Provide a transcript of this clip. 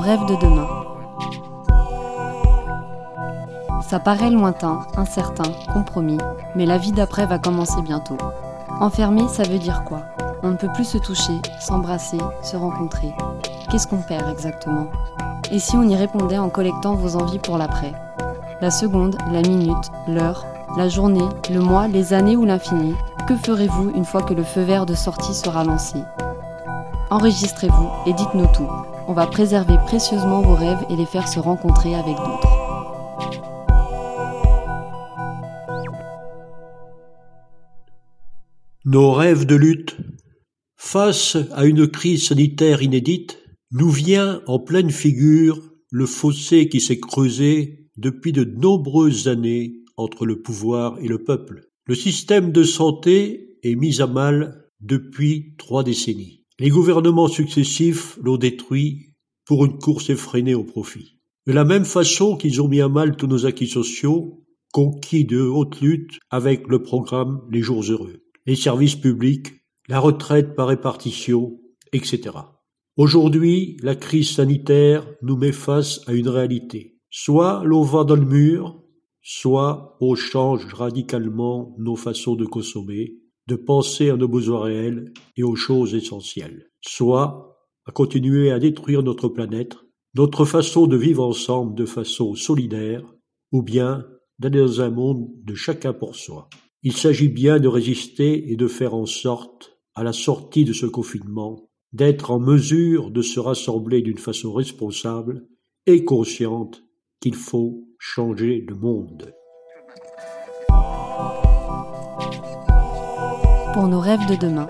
rêves de demain. Ça paraît lointain, incertain, compromis, mais la vie d'après va commencer bientôt. Enfermé, ça veut dire quoi? On ne peut plus se toucher, s'embrasser, se rencontrer. Qu'est-ce qu'on perd exactement? Et si on y répondait en collectant vos envies pour l'après? La seconde, la minute, l'heure, la journée, le mois, les années ou l'infini Que ferez-vous une fois que le feu vert de sortie sera lancé? Enregistrez-vous et dites-nous tout. On va préserver précieusement vos rêves et les faire se rencontrer avec d'autres. Nos rêves de lutte. Face à une crise sanitaire inédite, nous vient en pleine figure le fossé qui s'est creusé depuis de nombreuses années entre le pouvoir et le peuple. Le système de santé est mis à mal depuis trois décennies. Les gouvernements successifs l'ont détruit pour une course effrénée au profit. De la même façon qu'ils ont mis à mal tous nos acquis sociaux, conquis de haute lutte avec le programme Les Jours Heureux, les services publics, la retraite par répartition, etc. Aujourd'hui, la crise sanitaire nous met face à une réalité. Soit l'on va dans le mur, soit on change radicalement nos façons de consommer, de penser à nos besoins réels et aux choses essentielles, soit à continuer à détruire notre planète, notre façon de vivre ensemble de façon solidaire, ou bien d'aller dans un monde de chacun pour soi. Il s'agit bien de résister et de faire en sorte, à la sortie de ce confinement, d'être en mesure de se rassembler d'une façon responsable et consciente qu'il faut changer le monde. Pour nos rêves de demain,